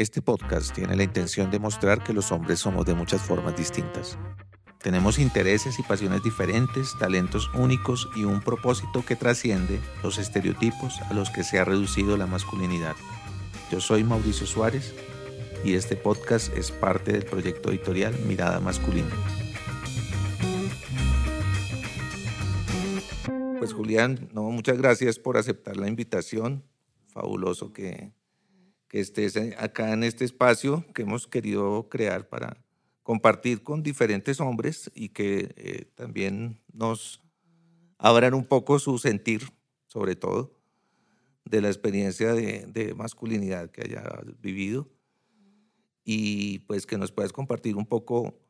Este podcast tiene la intención de mostrar que los hombres somos de muchas formas distintas. Tenemos intereses y pasiones diferentes, talentos únicos y un propósito que trasciende los estereotipos a los que se ha reducido la masculinidad. Yo soy Mauricio Suárez y este podcast es parte del proyecto editorial Mirada Masculina. Pues Julián, no, muchas gracias por aceptar la invitación. Fabuloso que, que estés acá en este espacio que hemos querido crear para compartir con diferentes hombres y que eh, también nos abran un poco su sentir, sobre todo, de la experiencia de, de masculinidad que haya vivido y pues que nos puedas compartir un poco,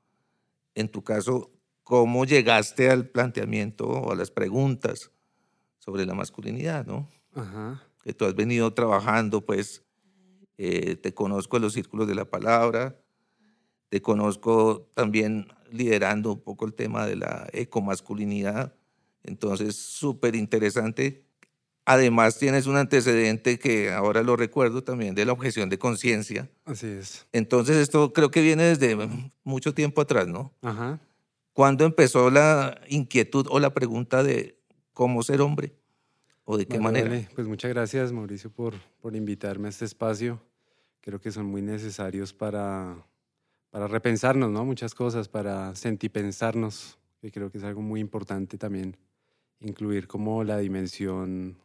en tu caso, cómo llegaste al planteamiento o a las preguntas sobre la masculinidad, ¿no? Ajá. Que tú has venido trabajando, pues, eh, te conozco en los círculos de la palabra, te conozco también liderando un poco el tema de la ecomasculinidad, entonces súper interesante. Además tienes un antecedente que ahora lo recuerdo también de la objeción de conciencia. Así es. Entonces esto creo que viene desde mucho tiempo atrás, ¿no? Ajá. ¿Cuándo empezó la inquietud o la pregunta de cómo ser hombre? ¿O de qué manera? Pues muchas gracias, Mauricio, por, por invitarme a este espacio. Creo que son muy necesarios para, para repensarnos, ¿no? Muchas cosas, para sentipensarnos, que creo que es algo muy importante también incluir como la dimensión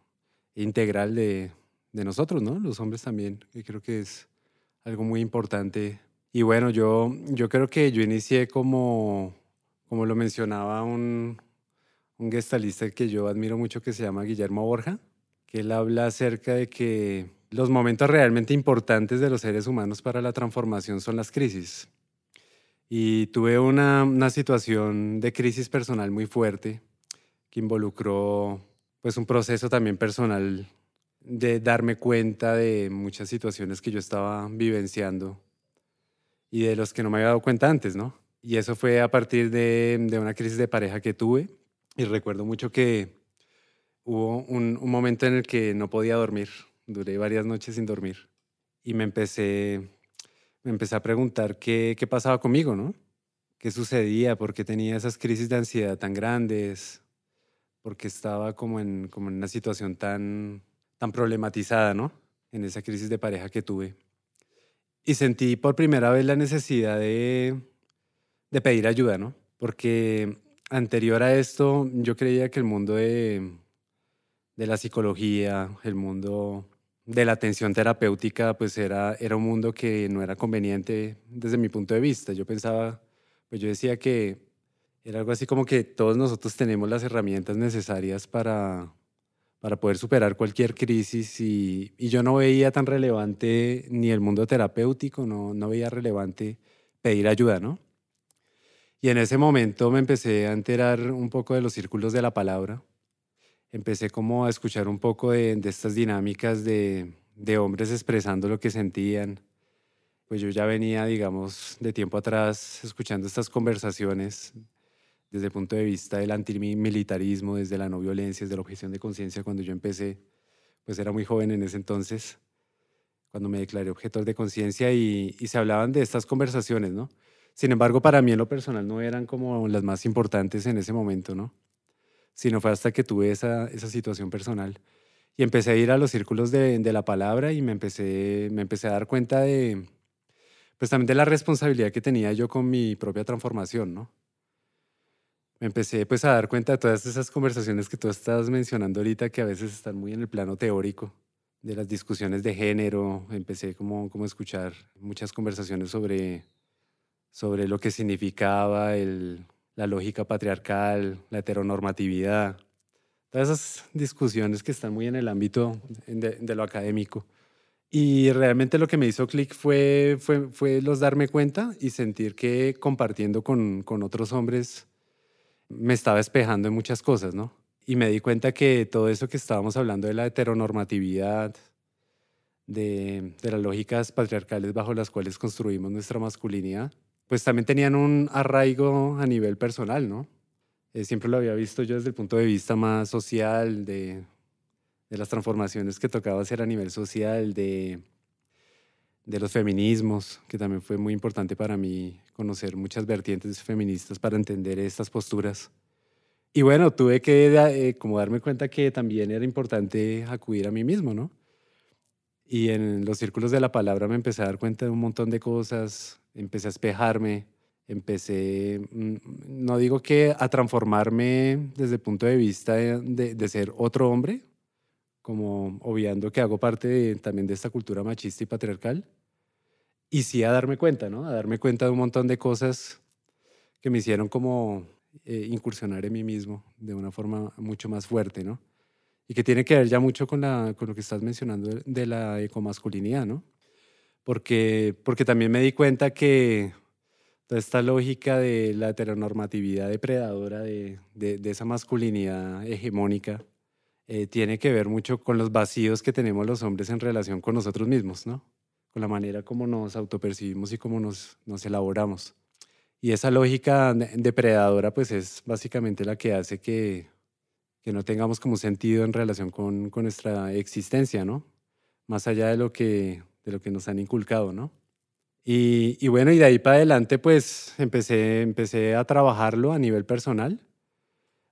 integral de, de nosotros, ¿no? Los hombres también, que creo que es algo muy importante. Y bueno, yo, yo creo que yo inicié como, como lo mencionaba un, un gestalista que yo admiro mucho que se llama Guillermo Borja, que él habla acerca de que los momentos realmente importantes de los seres humanos para la transformación son las crisis. Y tuve una, una situación de crisis personal muy fuerte que involucró pues un proceso también personal de darme cuenta de muchas situaciones que yo estaba vivenciando y de los que no me había dado cuenta antes, ¿no? Y eso fue a partir de, de una crisis de pareja que tuve y recuerdo mucho que hubo un, un, momento en el que no podía dormir, duré varias noches sin dormir y me empecé me empecé a preguntar qué, qué pasaba conmigo, ¿no? ¿Qué sucedía? ¿Por qué tenía esas crisis de ansiedad tan grandes? ¿Por qué estaba como en, como en una situación tan, tan problematizada, ¿no? En esa crisis de pareja que tuve. Y sentí por primera vez la necesidad de, de pedir ayuda, ¿no? Porque anterior a esto yo creía que el mundo de, de la psicología, el mundo de la atención terapéutica, pues era, era un mundo que no era conveniente desde mi punto de vista. Yo pensaba, pues yo decía que era algo así como que todos nosotros tenemos las herramientas necesarias para, para poder superar cualquier crisis y, y yo no veía tan relevante ni el mundo terapéutico, no, no veía relevante pedir ayuda, ¿no? Y en ese momento me empecé a enterar un poco de los círculos de la palabra empecé como a escuchar un poco de, estas dinámicas de, hombres expresando lo que sentían. Pues yo ya venía, digamos, de tiempo atrás escuchando estas conversaciones desde el punto de vista del antimilitarismo, desde la no violencia, desde la objeción de conciencia. Cuando yo empecé, pues era muy joven en ese entonces, cuando me declaré objetor de conciencia y, y se hablaban de estas conversaciones, ¿no? Sin embargo, para mí en lo personal no eran como las más importantes en ese momento, ¿no? Sino fue hasta que tuve esa, esa situación personal. Y empecé a ir a los círculos de, de, la palabra y me empecé, me empecé a dar cuenta de, pues también de la responsabilidad que tenía yo con mi propia transformación, ¿no? Me empecé pues a dar cuenta de todas esas conversaciones que tú estás mencionando ahorita que a veces están muy en el plano teórico, de las discusiones de género, empecé como, como a escuchar muchas conversaciones sobre, sobre lo que significaba el, la lógica patriarcal, la heteronormatividad, todas esas discusiones que están muy en el ámbito de, lo académico. Y realmente lo que me hizo clic fue, fue, fue, los darme cuenta y sentir que compartiendo con, con otros hombres me estaba espejando en muchas cosas, ¿no? Y me di cuenta que todo eso que estábamos hablando de la heteronormatividad, de, de las lógicas patriarcales bajo las cuales construimos nuestra masculinidad, pues también tenían un arraigo a nivel personal, ¿no? Eh, siempre lo había visto yo desde el punto de vista más social, de, las transformaciones que tocaba hacer a nivel social, de, de los feminismos, que también fue muy importante para mí conocer muchas vertientes feministas para entender estas posturas. Y bueno, tuve que eh, como darme cuenta que también era importante acudir a mí mismo, ¿no? Y en los círculos de la palabra me empecé a dar cuenta de un montón de cosas, empecé a espejarme, empecé, mm, no digo que a transformarme desde el punto de vista de, de ser otro hombre, como obviando que hago parte también de esta cultura machista y patriarcal, y sí a darme cuenta, ¿no? A darme cuenta de un montón de cosas que me hicieron como eh, incursionar en mí mismo de una forma mucho más fuerte, ¿no? Y que tiene que ver ya mucho con, la, con lo que estás mencionando de, la ecomasculinidad, ¿no? Porque, porque también me di cuenta que toda esta lógica de la heteronormatividad depredadora de, de, de esa masculinidad hegemónica eh, tiene que ver mucho con los vacíos que tenemos los hombres en relación con nosotros mismos, ¿no? Con la manera como nos autopercibimos y cómo nos, nos elaboramos. Y esa lógica depredadora, pues es básicamente la que hace que, que no tengamos como sentido en relación con, con, nuestra existencia, ¿no? Más allá de lo que, de lo que nos han inculcado, ¿no? Y, bueno, y de ahí para adelante, pues empecé, empecé a trabajarlo a nivel personal,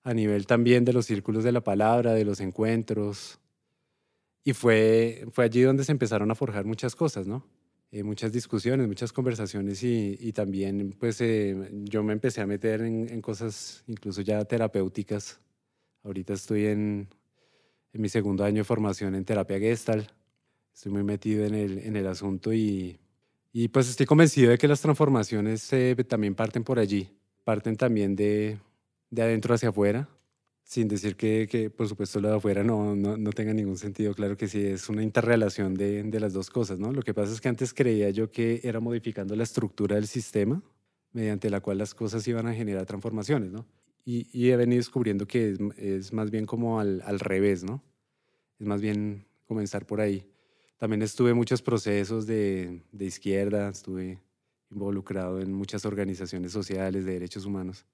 a nivel también de los círculos de la palabra, de los encuentros. Y fue, fue allí donde se empezaron a forjar muchas cosas, ¿no? Eh, muchas discusiones, muchas conversaciones y, y también pues eh, yo me empecé a meter en, cosas incluso ya terapéuticas. Ahorita estoy en, en, mi segundo año de formación en terapia gestal. Estoy muy metido en el, en el asunto y, y pues estoy convencido de que las transformaciones eh, también parten por allí. Parten también de, de adentro hacia afuera sin decir que, que, por supuesto lo de afuera no, no, no, tenga ningún sentido, claro que sí, es una interrelación de, de, las dos cosas, ¿no? Lo que pasa es que antes creía yo que era modificando la estructura del sistema mediante la cual las cosas iban a generar transformaciones, ¿no? Y, y he venido descubriendo que es, es más bien como al, al, revés, ¿no? Es más bien comenzar por ahí. También estuve en muchos procesos de, de izquierda, estuve involucrado en muchas organizaciones sociales de derechos humanos.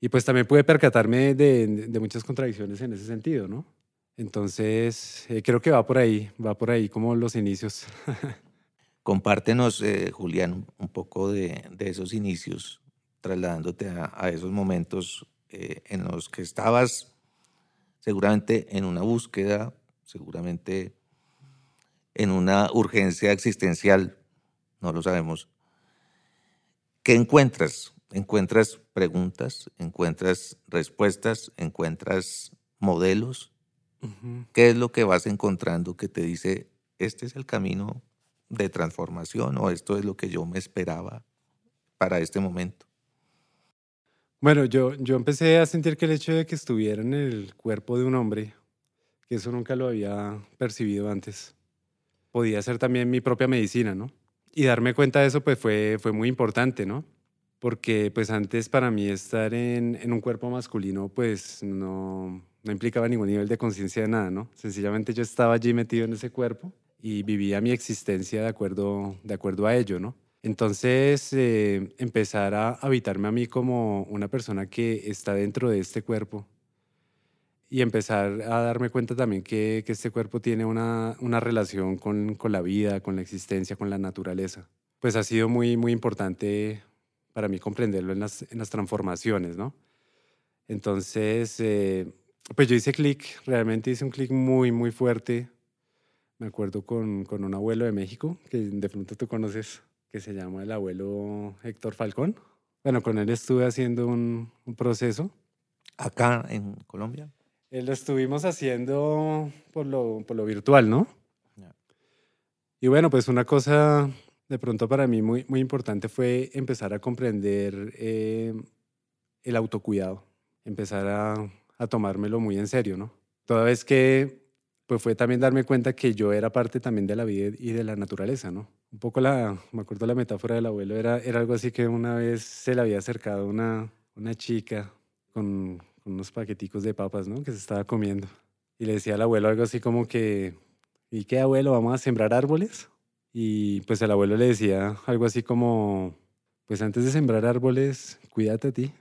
Y pues también pude percatarme de, de, muchas contradicciones en ese sentido, ¿no? Entonces, eh, creo que va por ahí, va por ahí como los inicios. Compártenos, eh, Julián, un poco de, de, esos inicios, trasladándote a, a esos momentos eh, en los que estabas seguramente en una búsqueda, seguramente en una urgencia existencial, no lo sabemos. ¿Qué encuentras encuentras preguntas, encuentras respuestas, encuentras modelos. Uh -huh. ¿Qué es lo que vas encontrando que te dice, este es el camino de transformación o esto es lo que yo me esperaba para este momento? Bueno, yo, yo empecé a sentir que el hecho de que estuviera en el cuerpo de un hombre, que eso nunca lo había percibido antes, podía ser también mi propia medicina, ¿no? Y darme cuenta de eso pues fue, fue muy importante, ¿no? porque pues antes para mí estar en, en un cuerpo masculino pues no, no implicaba ningún nivel de conciencia de nada, ¿no? Sencillamente yo estaba allí metido en ese cuerpo y vivía mi existencia de acuerdo, de acuerdo a ello, ¿no? Entonces, eh, empezar a habitarme a mí como una persona que está dentro de este cuerpo y empezar a darme cuenta también que, que este cuerpo tiene una, una relación con, con la vida, con la existencia, con la naturaleza. Pues ha sido muy, muy importante para mí comprenderlo en las, en las transformaciones, ¿no? Entonces, eh, pues yo hice clic, realmente hice un clic muy, muy fuerte. Me acuerdo con, con, un abuelo de México, que de pronto tú conoces, que se llama el abuelo Héctor Falcón. Bueno, con él estuve haciendo un, un proceso. ¿Acá en Colombia? Eh, lo estuvimos haciendo por lo, por lo virtual, ¿no? Yeah. Y bueno, pues una cosa de pronto para mí muy, muy importante fue empezar a comprender eh, el autocuidado, empezar a, a, tomármelo muy en serio, ¿no? Toda vez que pues fue también darme cuenta que yo era parte también de la vida y de la naturaleza, ¿no? Un poco la, me acuerdo la metáfora del abuelo, era, era algo así que una vez se le había acercado una, una chica con, unos paqueticos de papas, ¿no? Que se estaba comiendo. Y le decía al abuelo algo así como que, ¿y qué abuelo? ¿Vamos a sembrar árboles? Y pues el abuelo le decía algo así como, pues antes de sembrar árboles, cuídate a ti,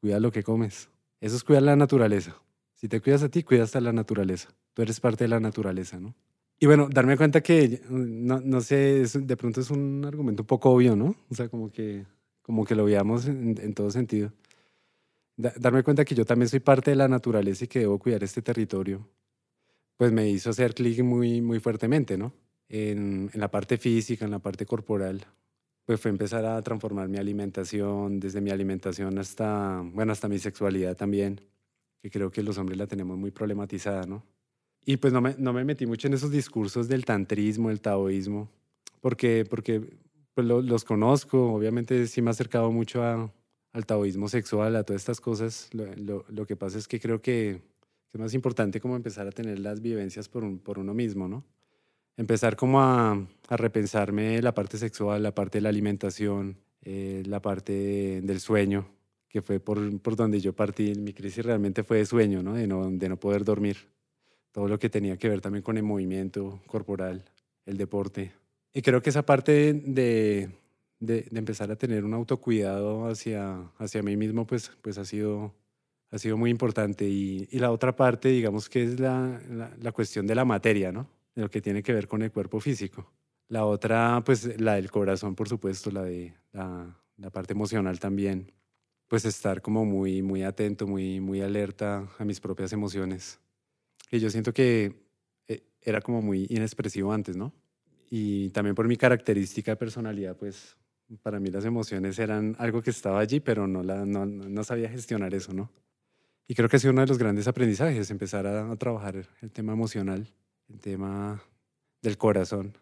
cuida lo que comes. Eso es cuidar la naturaleza. Si te cuidas a ti, cuidas a la naturaleza. Tú eres parte de la naturaleza, ¿no? Y bueno, darme cuenta que, no, no sé, de pronto es un argumento un poco obvio, ¿no? O sea, como que, como que lo veamos en, todo sentido. darme cuenta que yo también soy parte de la naturaleza y que debo cuidar este territorio, pues me hizo hacer clic muy, muy fuertemente, ¿no? En, en la parte física, en la parte corporal. Pues fue empezar a transformar mi alimentación, desde mi alimentación hasta, bueno, hasta mi sexualidad también, que creo que los hombres la tenemos muy problematizada, ¿no? Y pues no me, no me metí mucho en esos discursos del tantrismo, el taoísmo, porque, porque pues los conozco, obviamente sí me he acercado mucho a, al taoísmo sexual, a todas estas cosas. Lo, lo, que pasa es que creo que, es más importante como empezar a tener las vivencias por, por uno mismo, ¿no? Empezar como a, a, repensarme la parte sexual, la parte de la alimentación, eh, la parte del sueño, que fue por, por donde yo partí. Mi crisis realmente fue de sueño, ¿no? De, no, de no poder dormir todo lo que tenía que ver también con el movimiento corporal, el deporte. Y creo que esa parte de, de, empezar a tener un autocuidado hacia, hacia mí mismo, pues, pues ha, sido, ha sido muy importante. Y, la otra parte, digamos que es la, la, cuestión de la materia, ¿no? De lo que tiene que ver con el cuerpo físico. La otra, pues la del corazón, por supuesto, la de la parte emocional también. Pues estar como muy, muy atento, muy, muy alerta a mis propias emociones que yo siento que eh, era como muy inexpresivo antes, ¿no? Y también por mi característica de personalidad, pues para mí las emociones eran algo que estaba allí, pero no, la, no, no sabía gestionar eso, ¿no? Y creo que ha sido uno de los grandes aprendizajes, empezar a, trabajar el tema emocional, el tema del corazón,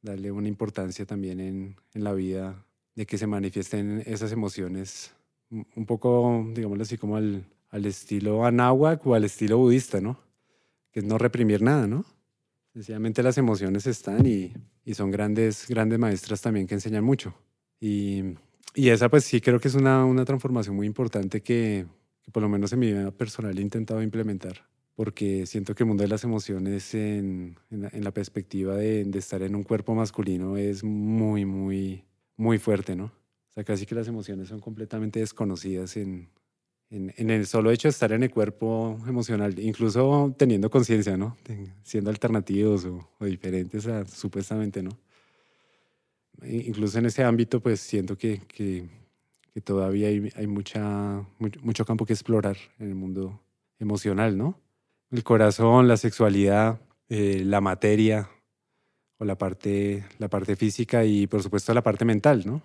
darle una importancia también en, en la vida, de que se manifiesten esas emociones un poco, digámoslo así, como al, al estilo anáhuac o al estilo budista, ¿no? Que es no reprimir nada, ¿no? Sencillamente las emociones están y, y son grandes, grandes maestras también que enseñan mucho. Y, y, esa pues sí creo que es una, una transformación muy importante que, por lo menos en mi vida personal he intentado implementar, porque siento que el mundo de las emociones en, en, la, en la, perspectiva de, de, estar en un cuerpo masculino es muy, muy, muy fuerte, ¿no? O sea, casi que las emociones son completamente desconocidas en, en, el solo hecho de estar en el cuerpo emocional, incluso teniendo conciencia, ¿no? Siendo alternativos o, diferentes supuestamente, ¿no? Incluso en ese ámbito, pues siento que, que, todavía hay, hay mucha, mucho, campo que explorar en el mundo emocional, ¿no? El corazón, la sexualidad, eh, la materia o la parte, la parte física y por supuesto la parte mental, ¿no?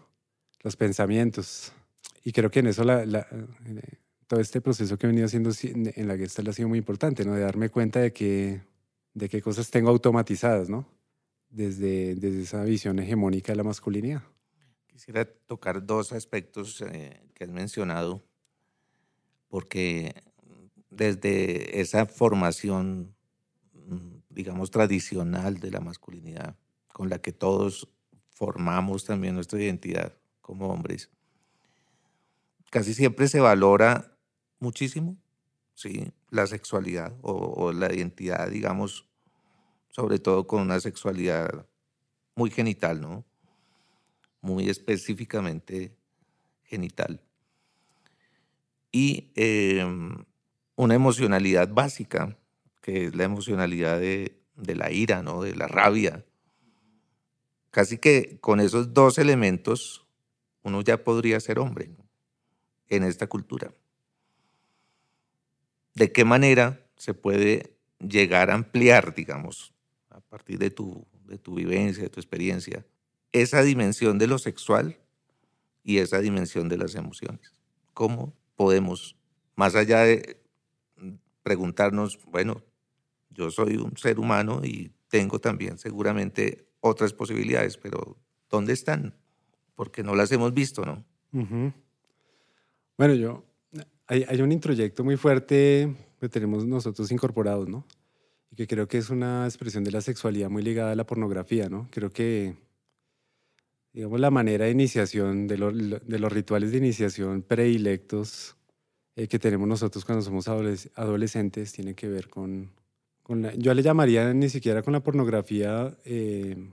Los pensamientos. Y creo que en eso la, la, todo este proceso que he venido haciendo en la Gestalt ha sido muy importante, ¿no? De darme cuenta de que de qué cosas tengo automatizadas, ¿no? Desde, desde esa visión hegemónica de la masculinidad. Quisiera tocar dos aspectos eh, que has mencionado, porque desde esa formación, mm, digamos, tradicional de la masculinidad, con la que todos formamos también nuestra identidad como hombres, casi siempre se valora muchísimo, ¿sí? La sexualidad o, la identidad, digamos, sobre todo con una sexualidad muy genital, ¿no? Muy específicamente genital. Y em, una emocionalidad básica, que es la emocionalidad de, de la ira, ¿no? De la rabia. Casi que con esos dos elementos uno ya podría ser hombre en esta cultura de qué manera se puede llegar a ampliar, digamos, a partir de tu, de tu vivencia, de tu experiencia, esa dimensión de lo sexual y esa dimensión de las emociones. ¿Cómo podemos, más allá de preguntarnos, bueno, yo soy un ser humano y tengo también seguramente otras posibilidades, pero ¿dónde están? Porque no las hemos visto, ¿no? Bueno, yo hay, un introyecto muy fuerte que tenemos nosotros incorporados, ¿no? Y que creo que es una expresión de la sexualidad muy ligada a la pornografía, ¿no? Creo que, digamos, la manera de iniciación, de, de los rituales de iniciación predilectos eh, que tenemos nosotros cuando somos adolescentes tiene que ver con, con la, yo le llamaría ni siquiera con la pornografía eh,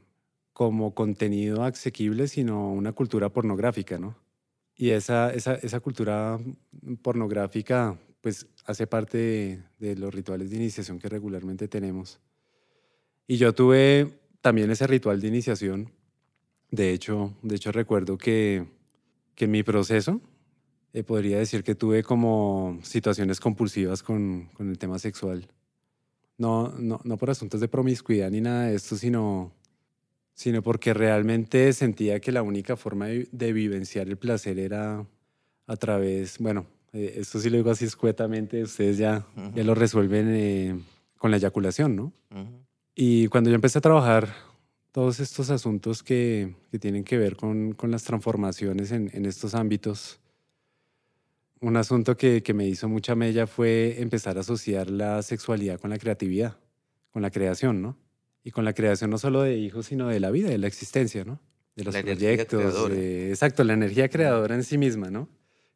como contenido asequible, sino una cultura pornográfica, ¿no? Y esa, esa, esa cultura pornográfica pues hace parte de, los rituales de iniciación que regularmente tenemos. Y yo tuve también ese ritual de iniciación. De hecho, de hecho recuerdo que, que en mi proceso eh, podría decir que tuve como situaciones compulsivas con, con el tema sexual. No, no, no por asuntos de promiscuidad ni nada de esto, sino, sino porque realmente sentía que la única forma de, vivenciar el placer era a través, bueno, eh, esto sí lo digo así escuetamente, ustedes ya, ya lo resuelven eh, con la eyaculación, ¿no? Y cuando yo empecé a trabajar todos estos asuntos que, que tienen que ver con, con las transformaciones en, en, estos ámbitos, un asunto que, que, me hizo mucha mella fue empezar a asociar la sexualidad con la creatividad, con la creación, ¿no? Y con la creación no solo de hijos, sino de la vida, de la existencia, ¿no? De los proyectos. exacto, la energía creadora en sí misma, ¿no?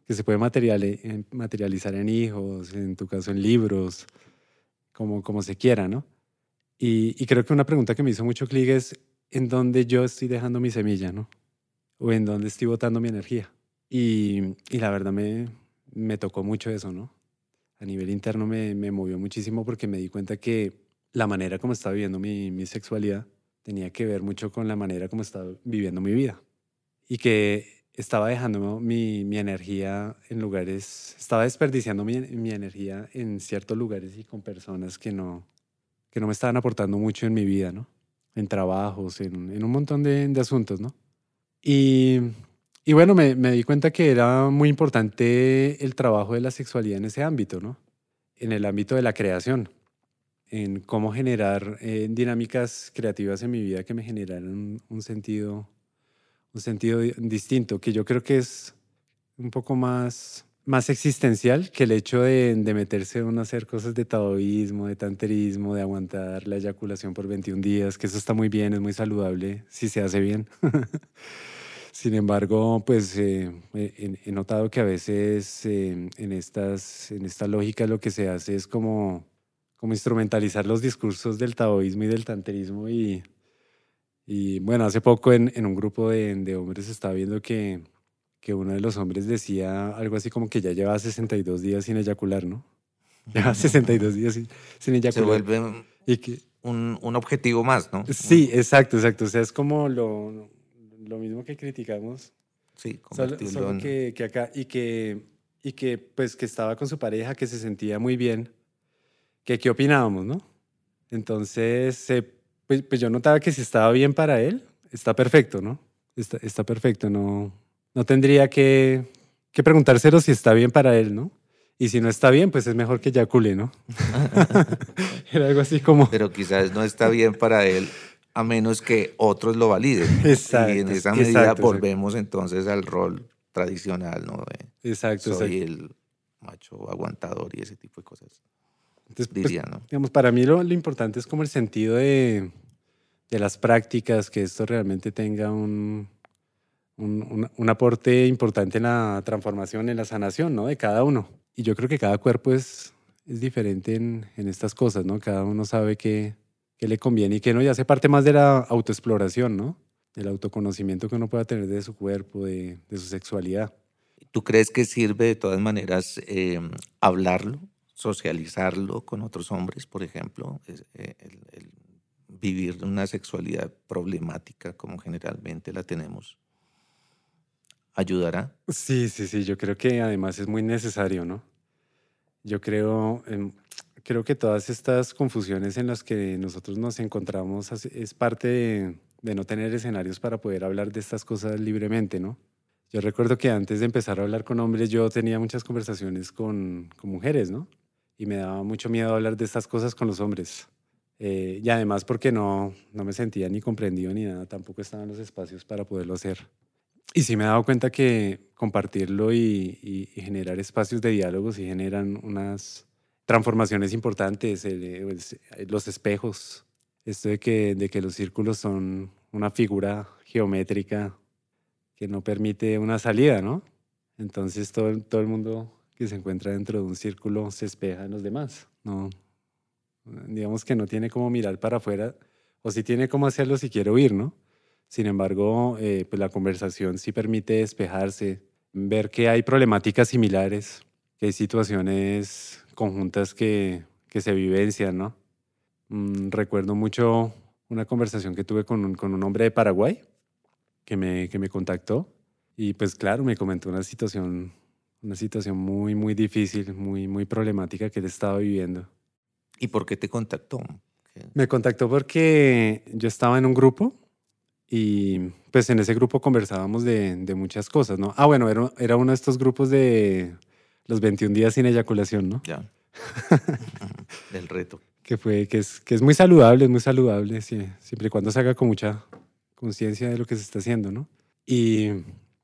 Que se puede materializar en hijos, en tu caso en libros, como, como se quiera, ¿no? Y, creo que una pregunta que me hizo mucho clic es en dónde yo estoy dejando mi semilla, ¿no? O en dónde estoy botando mi energía. Y, y la verdad me, me, tocó mucho eso, ¿no? A nivel interno me, me, movió muchísimo porque me di cuenta que la manera como estaba viviendo mi, mi sexualidad tenía que ver mucho con la manera como estaba viviendo mi vida. Y que estaba dejando mi, mi energía en lugares, estaba desperdiciando mi, mi energía en ciertos lugares y con personas que no, que no me estaban aportando mucho en mi vida, ¿no? En trabajos, en, en un montón de, de, asuntos, ¿no? Y, y bueno, me, me, di cuenta que era muy importante el trabajo de la sexualidad en ese ámbito, ¿no? En el ámbito de la creación, en cómo generar eh, dinámicas creativas en mi vida que me generaran un sentido, un sentido distinto, que yo creo que es un poco más más existencial que el hecho de, de meterse a hacer cosas de taoísmo, de tanterismo, de aguantar la eyaculación por 21 días, que eso está muy bien, es muy saludable si se hace bien. Sin embargo, pues eh, he, notado que a veces eh, en, estas, en esta lógica lo que se hace es como, como instrumentalizar los discursos del taoísmo y del tanterismo y, y bueno, hace poco en, en un grupo de, de hombres estaba viendo que que uno de los hombres decía algo así como que ya lleva 62 días sin eyacular, ¿no? Lleva 62 días sin, sin eyacular. Se vuelve y que, un, un, objetivo más, ¿no? Sí, exacto, exacto. O sea, es como lo, lo mismo que criticamos. Sí, solo, solo que, que, acá, y que, y que, pues, que estaba con su pareja, que se sentía muy bien, que qué opinábamos, ¿no? Entonces, pues, pues, yo notaba que si estaba bien para él, está perfecto, ¿no? Está, está perfecto, no, no tendría que, que preguntárselo si está bien para él, ¿no? Y si no está bien, pues es mejor que eyacule, ¿no? Era algo así como... Pero quizás no está bien para él a menos que otros lo validen. Exacto. Y en esa medida volvemos entonces al rol tradicional, ¿no? exacto. Soy el macho aguantador y ese tipo de cosas. Entonces, pues, diría, ¿no? Digamos, para mí lo, lo, importante es como el sentido de, de las prácticas, que esto realmente tenga un, un, un, aporte importante en la transformación, en la sanación, ¿no? De cada uno. Y yo creo que cada cuerpo es, es diferente en, en estas cosas, ¿no? Cada uno sabe qué, qué le conviene y qué no, y hace parte más de la autoexploración, ¿no? Del autoconocimiento que uno pueda tener de su cuerpo, de, de su sexualidad. ¿Tú crees que sirve de todas maneras eh, hablarlo, socializarlo con otros hombres, por ejemplo? Eh, vivir una sexualidad problemática como generalmente la tenemos ayudará. Sí, sí, sí, yo creo que además es muy necesario, ¿no? Yo creo, creo que todas estas confusiones en las que nosotros nos encontramos es parte de, no tener escenarios para poder hablar de estas cosas libremente, ¿no? Yo recuerdo que antes de empezar a hablar con hombres yo tenía muchas conversaciones con, con mujeres, ¿no? Y me daba mucho miedo hablar de estas cosas con los hombres. Eh, y además porque no, no me sentía ni comprendido ni nada, tampoco estaban los espacios para poderlo hacer. Y sí me he dado cuenta que compartirlo y, generar espacios de diálogos y generan unas transformaciones importantes. los espejos, esto de que, de que los círculos son una figura geométrica que no permite una salida, ¿no? Entonces todo, todo el mundo que se encuentra dentro de un círculo se espeja en los demás, ¿no? Digamos que no tiene como mirar para afuera, o si tiene cómo hacerlo si quiere oír, ¿no? Sin embargo, eh, pues la conversación sí permite despejarse, ver que hay problemáticas similares, que hay situaciones conjuntas que, que se vivencian, ¿no? Mm, recuerdo mucho una conversación que tuve con un, con un hombre de Paraguay que me, que me contactó y pues claro, me comentó una situación, una situación muy, muy difícil, muy, muy problemática que él estaba viviendo. ¿Y por qué te contactó? Me contactó porque yo estaba en un grupo y pues en ese grupo conversábamos de, de muchas cosas, ¿no? Ah, bueno, era, era, uno de estos grupos de los 21 días sin eyaculación, ¿no? Ya. Del reto. Que, fue, que, es, que es muy saludable, es muy saludable, sí, siempre y cuando se haga con mucha conciencia de lo que se está haciendo, ¿no? Y,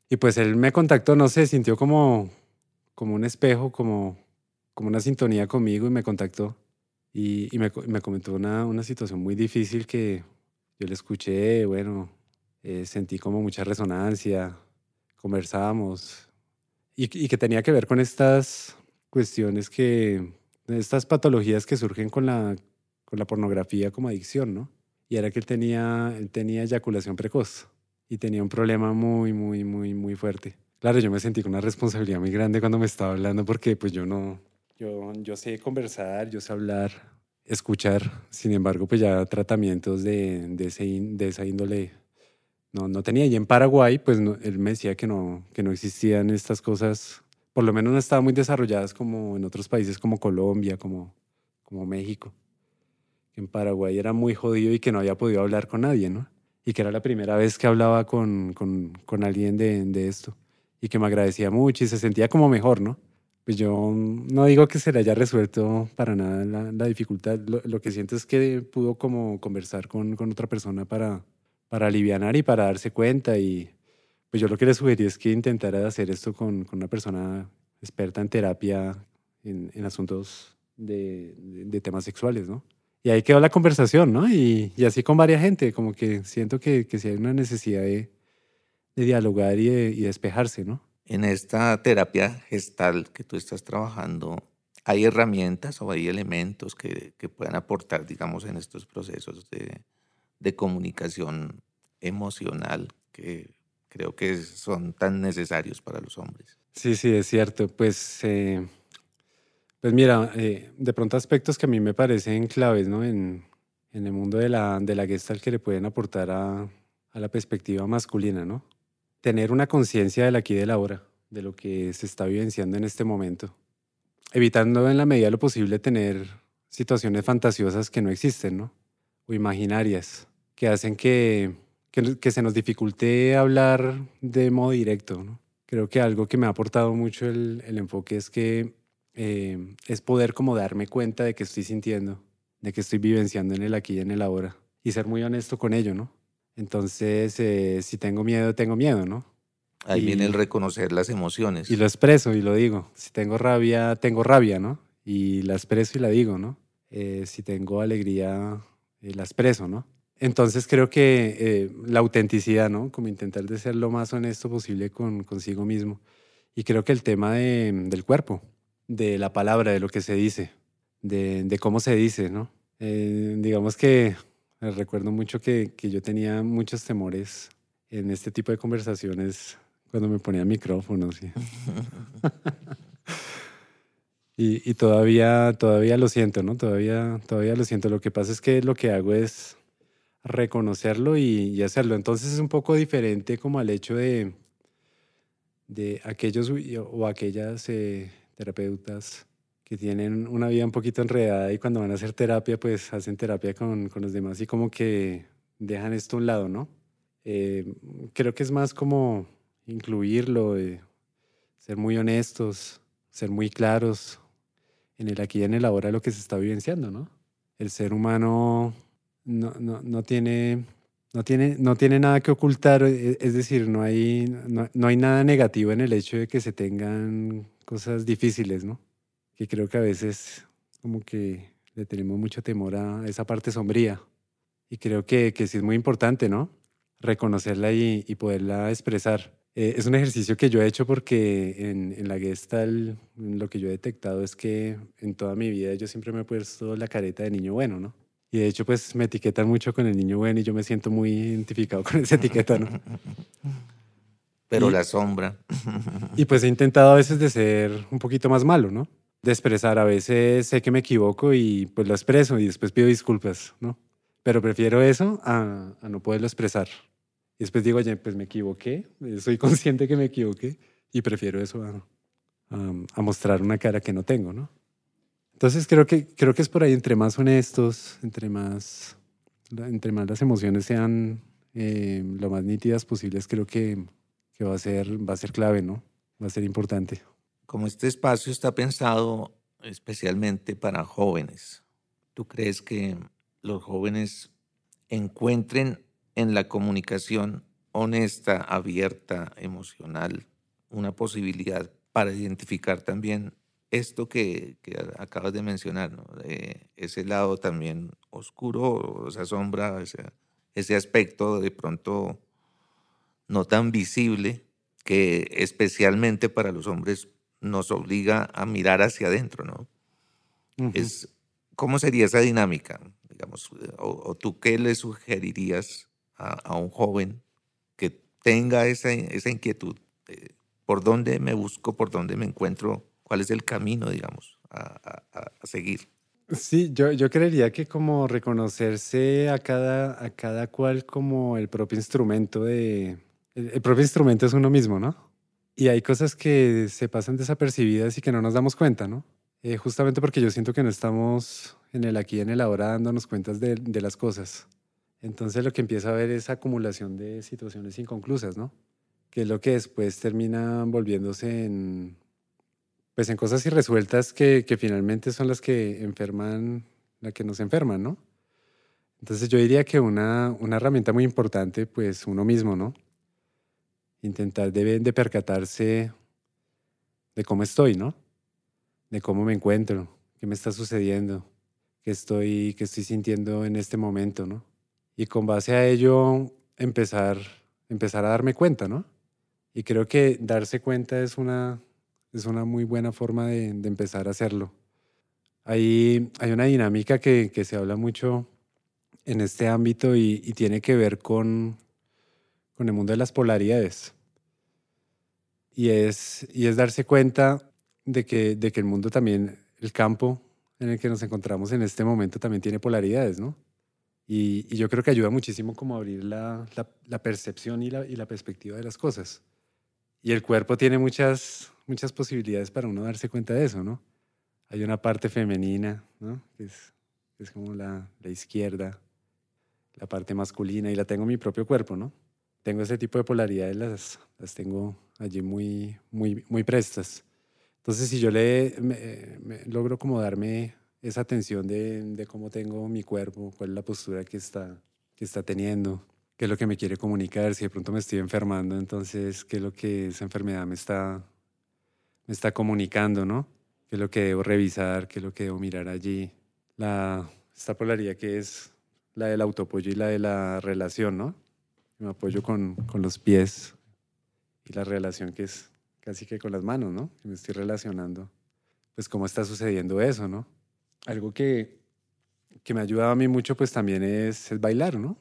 y, pues él me contactó, no sé, sintió como, como un espejo, como, como una sintonía conmigo y me contactó. Y, me, me, comentó una, una situación muy difícil que yo le escuché, bueno, eh, sentí como mucha resonancia, conversábamos y, y que tenía que ver con estas cuestiones que, estas patologías que surgen con la, con la pornografía como adicción, ¿no? Y era que él tenía, él tenía eyaculación precoz y tenía un problema muy, muy, muy, muy fuerte. Claro, yo me sentí con una responsabilidad muy grande cuando me estaba hablando porque pues yo no, yo, yo sé conversar, yo sé hablar, escuchar, sin embargo, pues ya tratamientos de, de, ese, de esa índole no, no tenía. Y en Paraguay, pues él me decía que no, que no existían estas cosas por lo menos no estaban muy desarrolladas como en otros países como Colombia, como, como México. En Paraguay era muy jodido y que no había podido hablar con nadie, ¿no? Y que era la primera vez que hablaba con, con, con alguien de, de, esto. Y que me agradecía mucho y se sentía como mejor, ¿no? Pues yo no digo que se le haya resuelto para nada la, la dificultad. Lo, lo, que siento es que pudo como conversar con, con otra persona para, para aliviar y para darse cuenta y, pues yo lo que le sugerí es que intentara hacer esto con, con una persona experta en terapia en, en asuntos de, de, temas sexuales, ¿no? Y ahí quedó la conversación, ¿no? Y, y así con varias gente, como que siento que, que sí hay una necesidad de, de dialogar y, de, y despejarse, ¿no? En esta terapia gestal que tú estás trabajando, ¿hay herramientas o hay elementos que, que puedan aportar, digamos, en estos procesos de, de comunicación emocional que creo que son tan necesarios para los hombres. Sí, sí, es cierto. Pues, eh, pues mira, eh, de pronto aspectos que a mí me parecen claves ¿no? en, en el mundo de la, de la Gestalt que le pueden aportar a, a la perspectiva masculina, ¿no? Tener una conciencia del aquí y del ahora, de lo que se está vivenciando en este momento, evitando en la medida de lo posible tener situaciones fantasiosas que no existen, ¿no? O imaginarias, que hacen que que, que, se nos dificulte hablar de modo directo. ¿no? Creo que algo que me ha aportado mucho el, el enfoque es que eh, es poder como darme cuenta de que estoy sintiendo, de que estoy vivenciando en el aquí y en el ahora y ser muy honesto con ello, ¿no? Entonces, eh, si tengo miedo, tengo miedo, ¿no? Ahí y, viene el reconocer las emociones. Y lo expreso y lo digo. Si tengo rabia, tengo rabia, ¿no? Y la expreso y la digo, ¿no? Eh, si tengo alegría, eh, la expreso, ¿no? Entonces creo que eh, la autenticidad, ¿no? Como intentar de ser lo más honesto posible con consigo mismo. Y creo que el tema de, del cuerpo, de la palabra, de lo que se dice, de, de cómo se dice, ¿no? Digamos que recuerdo mucho que, que, yo tenía muchos temores en este tipo de conversaciones cuando me ponía micrófonos. ¿sí? y, y todavía, todavía lo siento, ¿no? Todavía, todavía lo siento. Lo que pasa es que lo que hago es reconocerlo y, y, hacerlo. Entonces es un poco diferente como al hecho de, de aquellos o aquellas eh, terapeutas que tienen una vida un poquito enredada y cuando van a hacer terapia, pues hacen terapia con, con los demás y como que dejan esto a un lado, ¿no? Eh, creo que es más como incluirlo, eh, ser muy honestos, ser muy claros en el aquí y en el ahora lo que se está vivenciando, ¿no? El ser humano no, no, no, tiene, no, tiene, no tiene nada que ocultar, e, es decir, no hay, no, no, hay nada negativo en el hecho de que se tengan cosas difíciles, ¿no? Que creo que a veces como que le tenemos mucho temor a esa parte sombría. Y creo que, que sí es muy importante, ¿no? Reconocerla y, y poderla expresar. Eh, es un ejercicio que yo he hecho porque en, en la Gestalt lo que yo he detectado es que en toda mi vida yo siempre me he puesto la careta de niño bueno, ¿no? Y de hecho, pues me etiquetan mucho con el niño bueno y yo me siento muy identificado con esa etiqueta, ¿no? Pero y, la sombra. Y pues he intentado a veces de ser un poquito más malo, ¿no? De expresar. A veces sé que me equivoco y pues lo expreso y después pido disculpas, ¿no? pero prefiero eso a, no poderlo expresar. Y después digo, oye, pues me equivoqué, soy consciente que me equivoqué y prefiero eso a, a, mostrar una cara que no tengo, ¿no? Entonces creo que, creo que es por ahí, entre más honestos, entre más, entre más las emociones sean eh, lo más nítidas posibles, creo que, que va, a ser, va a ser clave, ¿no? Va a ser importante. Como este espacio está pensado especialmente para jóvenes, ¿tú crees que los jóvenes encuentren en la comunicación honesta, abierta, emocional, una posibilidad para identificar también esto que, acabas de mencionar, ese lado también oscuro, esa sombra, ese aspecto de pronto no tan visible que especialmente para los hombres nos obliga a mirar hacia adentro, ¿no? es, ¿Cómo sería esa dinámica? Digamos, o, tú qué le sugerirías a, un joven que tenga esa, esa inquietud? ¿Por dónde me busco? ¿Por dónde me encuentro? ¿Cuál es el camino, digamos, a, seguir? Sí, yo, yo creería que como reconocerse a cada, a cada cual como el propio instrumento de... El, propio instrumento es uno mismo, ¿no? Y hay cosas que se pasan desapercibidas y que no nos damos cuenta, ¿no? Eh, justamente porque yo siento que no estamos en el aquí y en el ahora dándonos cuentas de, las cosas. Entonces lo que empieza a ver es acumulación de situaciones inconclusas, ¿no? Que es lo que después termina volviéndose en, pues en cosas irresueltas que, que finalmente son las que enferman, la que nos enferman, ¿no? Entonces yo diría que una, una herramienta muy importante, pues uno mismo, ¿no? Intentar de, de percatarse de cómo estoy, ¿no? De cómo me encuentro, qué me está sucediendo, qué estoy, qué estoy sintiendo en este momento, ¿no? Y con base a ello empezar, empezar a darme cuenta, ¿no? Y creo que darse cuenta es una, es una muy buena forma de, empezar a hacerlo. Hay, hay una dinámica que, que, se habla mucho en este ámbito y, tiene que ver con, con el mundo de las polaridades. Y es, y es darse cuenta de que, de que el mundo también, el campo en el que nos encontramos en este momento también tiene polaridades, ¿no? Y, yo creo que ayuda muchísimo como abrir la, la, percepción y la, y la, perspectiva de las cosas. Y el cuerpo tiene muchas, muchas posibilidades para uno darse cuenta de eso, ¿no? Hay una parte femenina, ¿no? Es, es como la, la izquierda, la parte masculina, y la tengo en mi propio cuerpo, ¿no? Tengo ese tipo de polaridades, las, las tengo allí muy, muy, muy prestas. Entonces, si yo le logro como darme esa atención de, de, cómo tengo mi cuerpo, cuál es la postura que está, que está teniendo, qué es lo que me quiere comunicar, si de pronto me estoy enfermando, entonces qué es lo que esa enfermedad me está, me está comunicando, ¿no? ¿Qué es lo que debo revisar? ¿Qué es lo que debo mirar allí? La, esta polaridad que es la del autoapoyo y la de la relación, ¿no? Me apoyo con, con los pies y la relación que es casi que con las manos, ¿no? me estoy relacionando. Pues cómo está sucediendo eso, ¿no? Algo que, que me ha ayudado a mí mucho, pues también es el bailar, ¿no?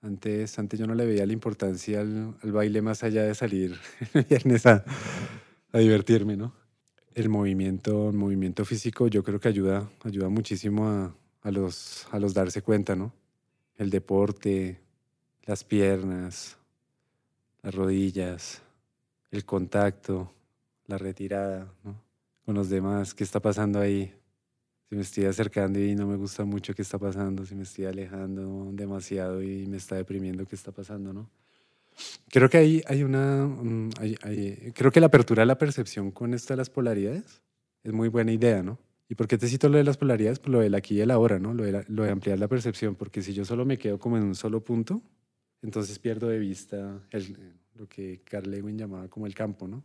Antes, antes yo no le veía la importancia al, al baile más allá de salir el viernes a, a divertirme, ¿no? El movimiento, el movimiento físico yo creo que ayuda, ayuda muchísimo a, a, los, a los darse cuenta, ¿no? El deporte, las piernas, las rodillas, el contacto, la retirada. Con los demás, ¿qué está pasando ahí? Si me estoy acercando y no me gusta mucho, ¿qué está pasando? Si me estoy alejando demasiado y me está deprimiendo, ¿qué está pasando, no? Creo que hay, hay una. Mm, creo que la apertura de la percepción con esto de las polaridades es muy buena idea, ¿no? ¿Y por qué te cito lo de las polaridades? Pues lo del aquí y el ahora, ¿no? Lo de, lo de ampliar la percepción, porque si yo solo me quedo como en un solo punto, entonces pierdo de vista lo que Carl Lewin llamaba como el campo, ¿no?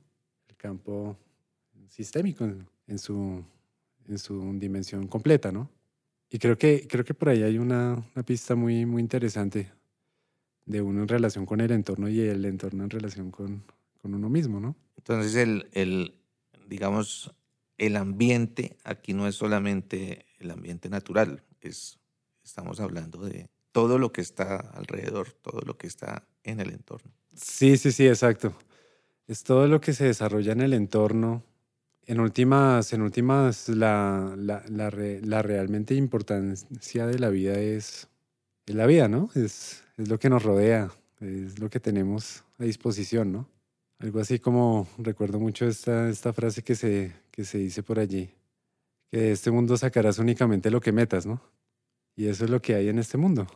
El campo sistémico en, su, en su dimensión completa, ¿no? Y creo que, creo que por ahí hay una, una pista muy, muy interesante de uno en relación con el entorno y el entorno en relación con, con uno mismo, ¿no? Entonces, el, el, digamos, el ambiente aquí no es solamente el ambiente natural, es, estamos hablando de todo lo que está alrededor, todo lo que está en el entorno. Sí, sí, sí, exacto. Es todo lo que se desarrolla en el entorno. En últimas, en últimas la, la, la, realmente importancia de la vida es es la vida, ¿no? Es, es lo que nos rodea, es lo que tenemos a disposición, ¿no? Algo así como, recuerdo mucho esta, esta frase que se, que se dice por allí, que de este mundo sacarás únicamente lo que metas, ¿no? Y eso es lo que hay en este mundo,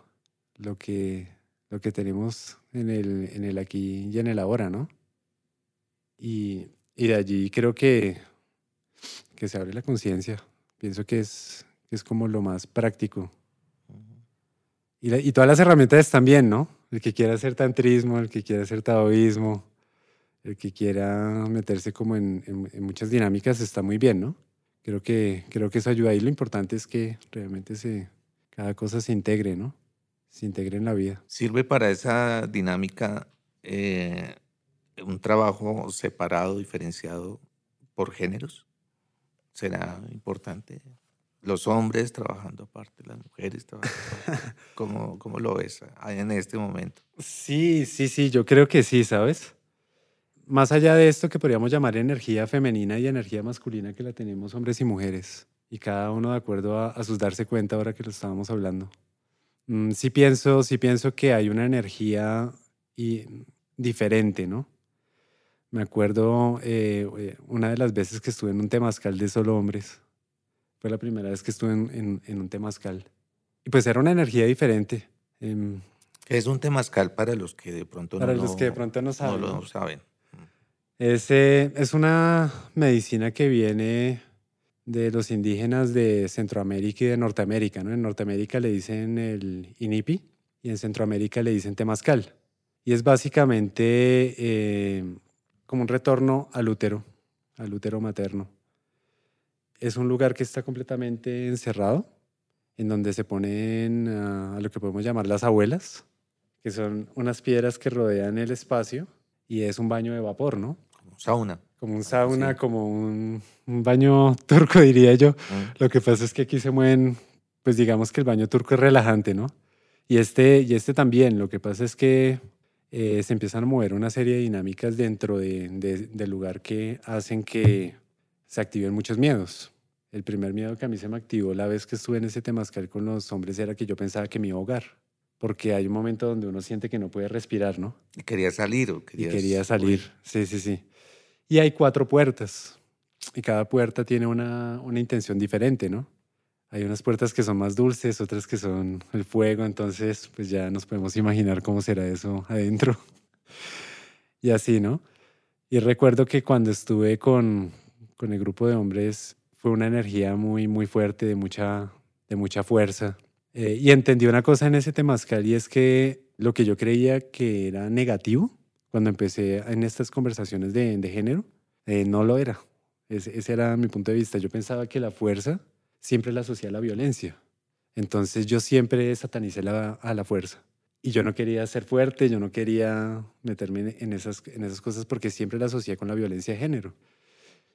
lo que, lo que tenemos en el, en el aquí y en el ahora, ¿no? Y, y de allí creo que, que se abre la conciencia. Pienso que es, que es como lo más práctico. Y, y todas las herramientas también, ¿no? El que quiera hacer tantrismo, el que quiera hacer taoísmo, el que quiera meterse como en, en, muchas dinámicas está muy bien, ¿no? Creo que, creo que eso ayuda. Y lo importante es que realmente se, cada cosa se integre, ¿no? Se integre en la vida. ¿Sirve para esa dinámica eh, un trabajo separado, diferenciado por géneros? ¿Será importante? Los hombres trabajando aparte, las mujeres trabajando aparte. ¿Cómo, ¿Cómo lo ves en este momento? Sí, sí, sí, yo creo que sí, ¿sabes? más allá de esto que podríamos llamar energía femenina y energía masculina que la tenemos hombres y mujeres, y cada uno de acuerdo a, sus darse cuenta ahora que lo estábamos hablando. Mm, sí, pienso, sí pienso que hay una energía y, diferente, ¿no? Me acuerdo eh, eh, una de las veces que estuve en un temazcal de solo hombres. Fue la primera vez que estuve en, en, un temazcal. Y pues era una energía diferente. Em, es un temazcal para los que de pronto para los que de pronto no saben. No lo saben. Es, es una medicina que viene de los indígenas de Centroamérica y de Norteamérica. ¿no? En Norteamérica le dicen el inipi y en Centroamérica le dicen temazcal. Y es básicamente eh, como un retorno al útero, al útero materno. Es un lugar que está completamente encerrado, en donde se ponen a, a lo que podemos llamar las abuelas, que son unas piedras que rodean el espacio y es un baño de vapor, ¿no? Sauna. Como un sauna, como un, baño turco, diría yo. Mm. Lo que pasa es que aquí se mueven, pues digamos que el baño turco es relajante, ¿no? Y este, y este también. Lo que pasa es que eh, se empiezan a mover una serie de dinámicas dentro de, del lugar que hacen que se activen muchos miedos. El primer miedo que a mí se me activó la vez que estuve en ese temazcal con los hombres era que yo pensaba que me iba a ahogar porque hay un momento donde uno siente que no puede respirar, ¿no? Y quería salir o Y quería salir, sí, sí, sí. Y hay cuatro puertas y cada puerta tiene una, una intención diferente, ¿no? Hay unas puertas que son más dulces, otras que son el fuego, entonces pues ya nos podemos imaginar cómo será eso adentro. y así, ¿no? Y recuerdo que cuando estuve con, con el grupo de hombres fue una energía muy, muy fuerte, de mucha, de mucha fuerza. Eh, y entendí una cosa en ese temazcal y es que lo que yo creía que era negativo, cuando empecé en estas conversaciones de, género, eh, no lo era. Ese, era mi punto de vista. Yo pensaba que la fuerza siempre la asociaba a la violencia. Entonces yo siempre satanicé la, a la fuerza. Y yo no quería ser fuerte, yo no quería meterme en esas, en esas cosas porque siempre la asocié con la violencia de género.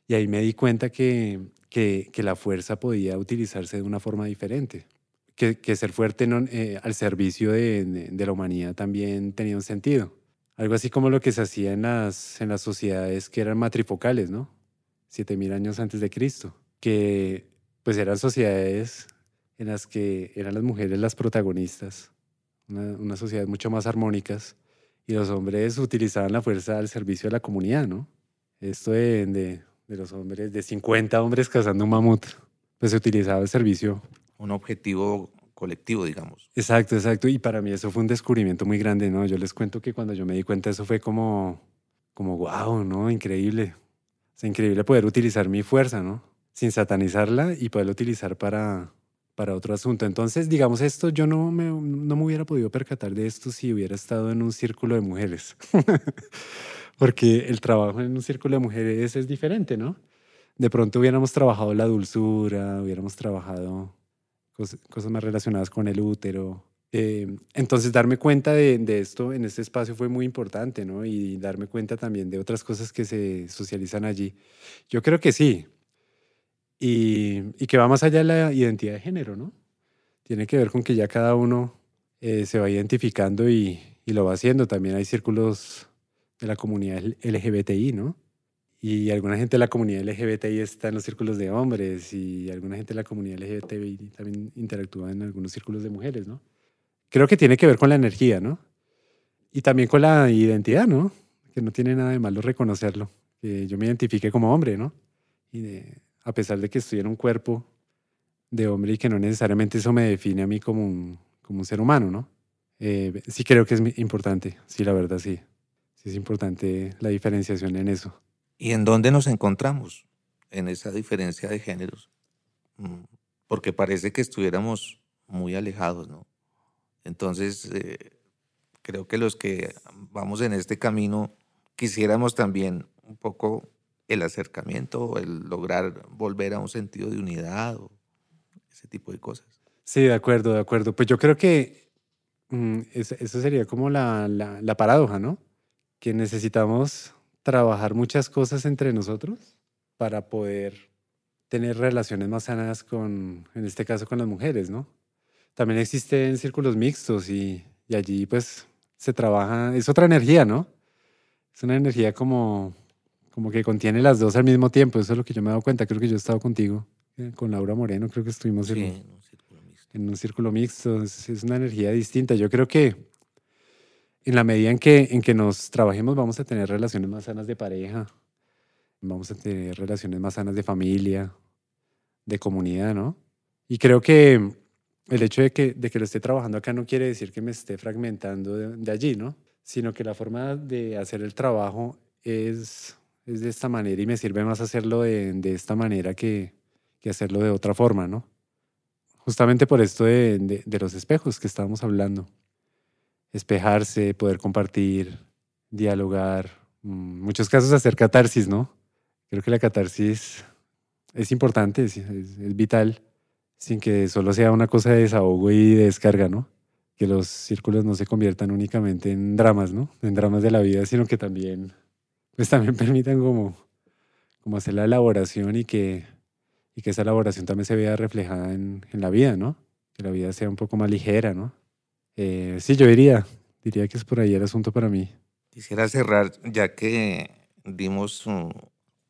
Y ahí me di cuenta que, que, la fuerza podía utilizarse de una forma diferente. Que, que ser fuerte eh, al servicio de la humanidad también tenía un sentido. Algo así como lo que se hacía en las, en las sociedades que eran matrifocales, ¿no? Siete mil años antes de Cristo, que pues eran sociedades en las que eran las mujeres las protagonistas, una, una sociedad mucho más armónicas, y los hombres utilizaban la fuerza al servicio de la comunidad, ¿no? Esto de, de, de los hombres, de 50 hombres cazando un mamut, pues se utilizaba el servicio. Un objetivo colectivo, digamos. Exacto, exacto. Y para mí eso fue un descubrimiento muy grande, ¿no? Yo les cuento que cuando yo me di cuenta eso fue como, como, wow, ¿no? Increíble. Es increíble poder utilizar mi fuerza, ¿no? Sin satanizarla y poderla utilizar para, para otro asunto. Entonces, digamos, esto yo no me, no me hubiera podido percatar de esto si hubiera estado en un círculo de mujeres. Porque el trabajo en un círculo de mujeres es diferente, ¿no? De pronto hubiéramos trabajado la dulzura, hubiéramos trabajado cosas, más relacionadas con el útero. Eh, entonces, darme cuenta de, de, esto en este espacio fue muy importante, ¿no? Y darme cuenta también de otras cosas que se socializan allí. Yo creo que sí. Y, y que va más allá de la identidad de género, ¿no? Tiene que ver con que ya cada uno eh, se va identificando y, y lo va haciendo. También hay círculos de la comunidad LGBTI, ¿no? Y alguna gente de la comunidad LGBTI está en los círculos de hombres y alguna gente de la comunidad LGBTI también interactúa en algunos círculos de mujeres, ¿no? creo que tiene que ver con la energía, ¿no? Y también con la identidad, ¿no? Que no tiene nada de malo reconocerlo. Que yo me identifique como hombre, ¿no? Y a pesar de que estoy en un cuerpo de hombre y que no necesariamente eso me define a mí como un, como un ser humano, ¿no? Eh, sí creo que es importante, sí, la verdad, sí. Sí es importante la diferenciación en eso. ¿Y en dónde nos encontramos en esa diferencia de géneros? Mm, porque parece que estuviéramos muy alejados, ¿no? Entonces, eh, creo que los que vamos en este camino quisiéramos también un poco el acercamiento, el lograr volver a un sentido de unidad o ese tipo de cosas. Sí, de acuerdo, de acuerdo. Pues yo creo que mm, eso sería como la, la, la paradoja, ¿no? Que necesitamos trabajar muchas cosas entre nosotros para poder tener relaciones más sanas con, en este caso, con las mujeres, ¿no? También existen círculos mixtos y, y allí pues se trabaja, es otra energía, ¿no? Es una energía como, como que contiene las dos al mismo tiempo, eso es lo que yo me he dado cuenta, creo que yo he estado contigo, eh, con Laura Moreno, creo que estuvimos en, un círculo mixto. En un círculo mixto, es, es, una energía distinta, yo creo que en la medida en que, en que nos trabajemos vamos a tener relaciones más sanas de pareja, vamos a tener relaciones más sanas de familia, de comunidad, ¿no? Y creo que el hecho de que, de que lo esté trabajando acá no quiere decir que me esté fragmentando de, allí, ¿no? Sino que la forma de hacer el trabajo es, es de esta manera y me sirve más hacerlo de, de esta manera que, que, hacerlo de otra forma, ¿no? Justamente por esto de, de los espejos que estábamos hablando. Espejarse, poder compartir, dialogar, en mm, muchos casos hacer catarsis, ¿no? Creo que la catarsis es importante, es, vital, sin que solo sea una cosa de desahogo y de descarga, ¿no? Que los círculos no se conviertan únicamente en dramas, ¿no? En dramas de la vida, sino que también, pues también permitan como, como hacer la elaboración y que, y que esa elaboración también se vea reflejada en, en la vida, ¿no? Que la vida sea un poco más ligera, ¿no? Eh, sí, yo diría, diría que es por ahí el asunto para mí. Quisiera cerrar, ya que dimos un,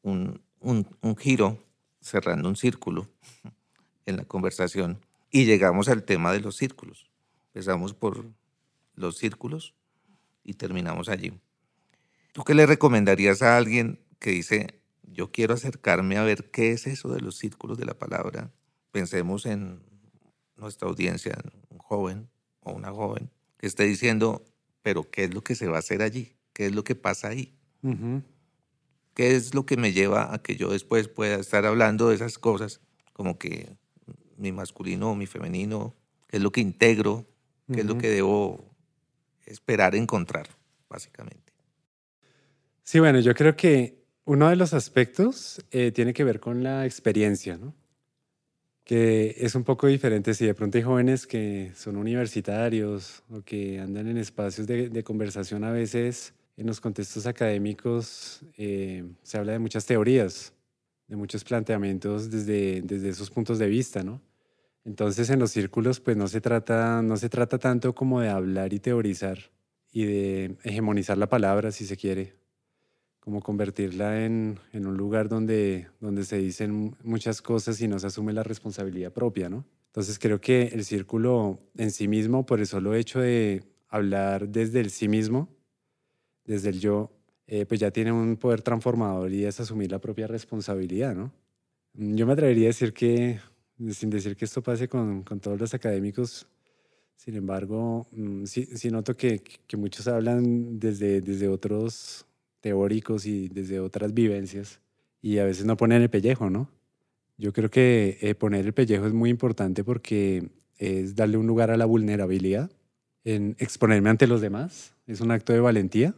un, un, un giro cerrando un círculo en la conversación y llegamos al tema de los círculos. Empezamos por los círculos y terminamos allí. ¿Tú qué le recomendarías a alguien que dice, yo quiero acercarme a ver qué es eso de los círculos de la palabra? Pensemos en nuestra audiencia, un joven o una joven que esté diciendo, pero ¿qué es lo que se va a hacer allí? ¿Qué es lo que pasa ahí? ¿Qué es lo que me lleva a que yo después pueda estar hablando de esas cosas, como que mi masculino o mi femenino, qué es lo que integro, qué es lo que debo esperar encontrar, básicamente? Sí, bueno, yo creo que uno de los aspectos eh, tiene que ver con la experiencia, ¿no? Que es un poco diferente si de pronto hay jóvenes que son universitarios o que andan en espacios de, conversación a veces en los contextos académicos eh, se habla de muchas teorías, de muchos planteamientos desde, desde esos puntos de vista, ¿no? Entonces en los círculos pues no se, trata, no se trata tanto como de hablar y teorizar y de hegemonizar la palabra, si se quiere, como convertirla en, en un lugar donde, donde se dicen muchas cosas y no se asume la responsabilidad propia, ¿no? Entonces creo que el círculo en sí mismo, por el solo hecho de hablar desde el sí mismo, desde el yo, eh, pues ya tiene un poder transformador y es asumir la propia responsabilidad, ¿no? Mm, yo me atrevería a decir que, sin decir que esto pase con, con todos los académicos, sin embargo, mm, sí, sí noto que, que, muchos hablan desde, desde otros teóricos y desde otras vivencias y a veces no ponen el pellejo, ¿no? Yo creo que eh, poner el pellejo es muy importante porque es darle un lugar a la vulnerabilidad, en exponerme ante los demás, es un acto de valentía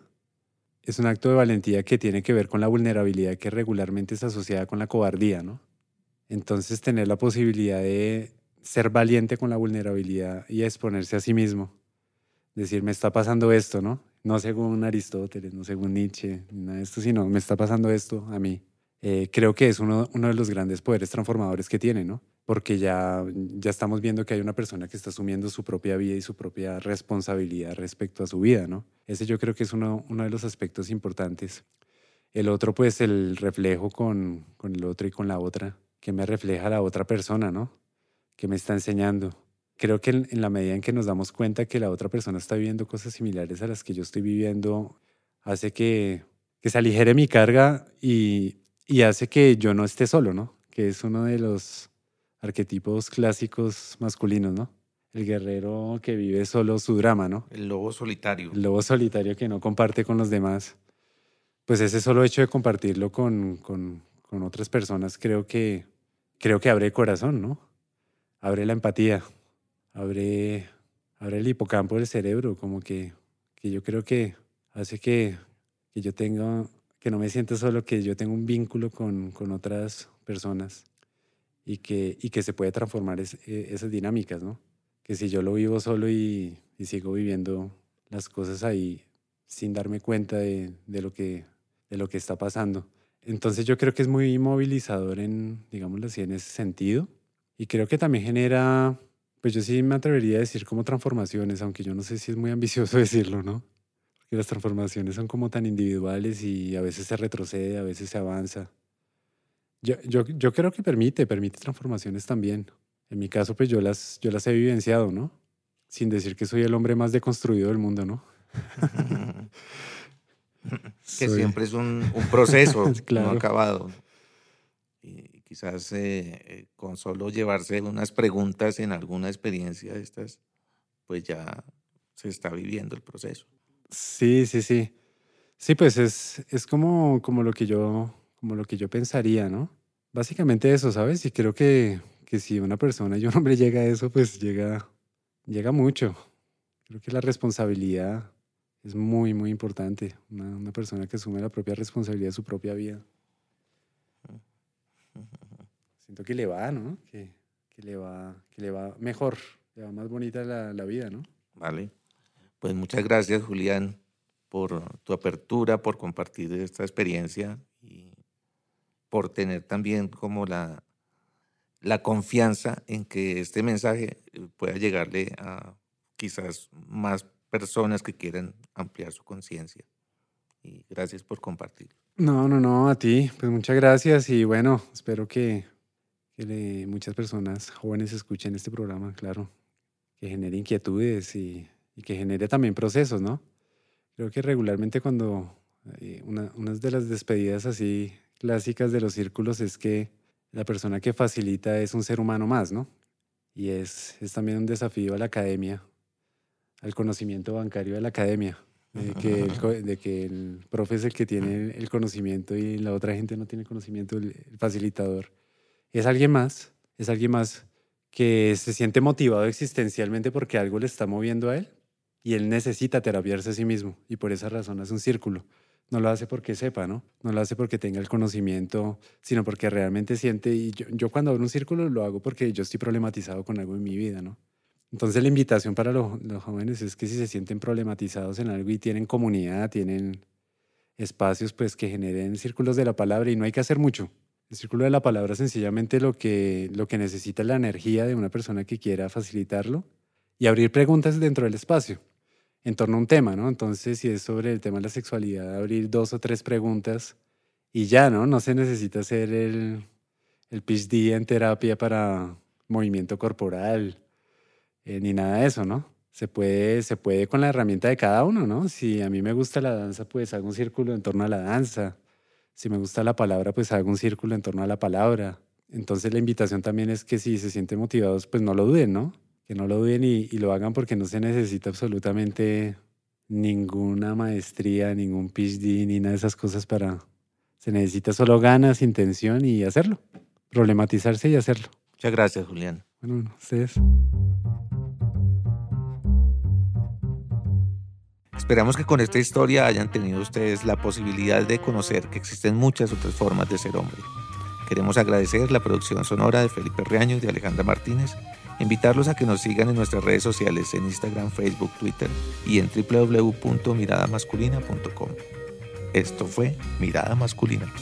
es un acto de valentía que tiene que ver con la vulnerabilidad que regularmente está asociada con la cobardía, ¿no? Entonces, tener la posibilidad de ser valiente con la vulnerabilidad y exponerse a sí mismo. Decir, me está pasando esto, ¿no? No según Aristóteles, no según Nietzsche, nada de esto, sino me está pasando esto a mí. Eh, creo que es uno, de los grandes poderes transformadores que tiene, ¿no? Porque ya, ya estamos viendo que hay una persona que está asumiendo su propia vida y su propia responsabilidad respecto a su vida, ¿no? Ese yo creo que es uno, uno de los aspectos importantes. El otro, pues, el reflejo con, con el otro y con la otra, que me refleja la otra persona, ¿no? Que me está enseñando. Creo que en, la medida en que nos damos cuenta que la otra persona está viviendo cosas similares a las que yo estoy viviendo, hace que, que se aligere mi carga y, y hace que yo no esté solo, ¿no? Que es uno de los arquetipos clásicos masculinos, ¿no? El guerrero que vive solo su drama, ¿no? El lobo solitario. El lobo solitario que no comparte con los demás. Pues ese solo hecho de compartirlo con, con, con otras personas creo que, creo que abre el corazón, ¿no? Abre la empatía, abre, abre el hipocampo del cerebro, como que, que yo creo que hace que, que yo tenga, que no me sienta solo, que yo tenga un vínculo con, con otras personas y que, y que se puede transformar e, esas dinámicas, ¿no? Que si yo lo vivo solo y, y, sigo viviendo las cosas ahí sin darme cuenta de, de, lo que, de lo que está pasando. Entonces yo creo que es muy movilizador en, digámoslo así, en ese sentido. Y creo que también genera pues yo sí me atrevería a decir como transformaciones, aunque yo no sé si es muy ambicioso decirlo, ¿no? Porque las transformaciones son como tan individuales y a veces se retrocede, a veces se avanza. Yo, yo, yo creo que permite, permite transformaciones también. En mi caso, pues yo las, yo las he vivenciado, ¿no? Sin decir que soy el hombre más deconstruido del mundo, ¿no? que siempre es un, un proceso no acabado quizás eh, eh, con solo llevarse unas preguntas en alguna experiencia de estas, pues ya se está viviendo el proceso. Sí, sí, sí. Sí, pues es, es como, como, lo que yo, como lo que yo pensaría, ¿no? Básicamente eso, ¿sabes? Y creo que, que si una persona y un hombre llega a eso, pues llega, llega mucho. Creo que la responsabilidad es muy, muy importante. Una, una persona que asume la propia responsabilidad de su propia vida. Siento que le va, ¿no? Que, que, le, va, que le va mejor, le va más bonita la, la vida, ¿no? Vale. Pues muchas gracias, Julián, por tu apertura, por compartir esta experiencia y por tener también como la, la confianza en que este mensaje pueda llegarle a quizás más personas que quieran ampliar su conciencia. Y gracias por compartir. No, no, no, a ti. Pues muchas gracias y bueno, espero que, que muchas personas jóvenes escuchen este programa, claro, que genere inquietudes y, y, que genere también procesos, ¿no? Creo que regularmente cuando eh, una, una de las despedidas así clásicas de los círculos es que la persona que facilita es un ser humano más, ¿no? Y es, es también un desafío a la academia, al conocimiento bancario de la academia de que, el, de que el profe es el que tiene el conocimiento y la otra gente no tiene conocimiento, el, facilitador. Es alguien más, es alguien más que se siente motivado existencialmente porque algo le está moviendo a él y él necesita terapiarse a sí mismo y por esa razón hace un círculo. No lo hace porque sepa, ¿no? Lo hace porque tenga el conocimiento, sino porque realmente siente. Y yo, cuando abro un círculo lo hago porque yo estoy problematizado con algo en mi vida, ¿no? Entonces la invitación para los, jóvenes es que si se sienten problematizados en algo y tienen comunidad, tienen espacios pues que generen círculos de la palabra y no hay que hacer mucho. El círculo de la palabra sencillamente lo que, lo que necesita es la energía de una persona que quiera facilitarlo y abrir preguntas dentro del espacio en torno a un tema, ¿no? Entonces, si es sobre el tema de la sexualidad, abrir dos o tres preguntas y ya, ¿no? No se necesita hacer el, el PhD en terapia para movimiento corporal, eh, ni nada de eso, ¿no? Se puede, se puede con la herramienta de cada uno, ¿no? Si a mí me gusta la danza, pues hago un círculo en torno a la danza. Si me gusta la palabra, pues hago un círculo en torno a la palabra. Entonces la invitación también es que si se sienten motivados, pues no lo duden, ¿no? Que no lo duden y, y lo hagan porque no se necesita absolutamente ninguna maestría, ningún PhD, ni nada de esas cosas para... Se necesita solo ganas, intención y hacerlo. Problematizarse y hacerlo. Muchas gracias, Julián. Bueno, ustedes. Esperamos que con esta historia hayan tenido ustedes la posibilidad de conocer que existen muchas otras formas de ser hombre. Queremos agradecer la producción sonora de Felipe Reaño y de Alejandra Martínez, invitarlos a que nos sigan en nuestras redes sociales en Instagram, Facebook, Twitter y en www.miradamasculina.com. Esto fue Mirada Masculina.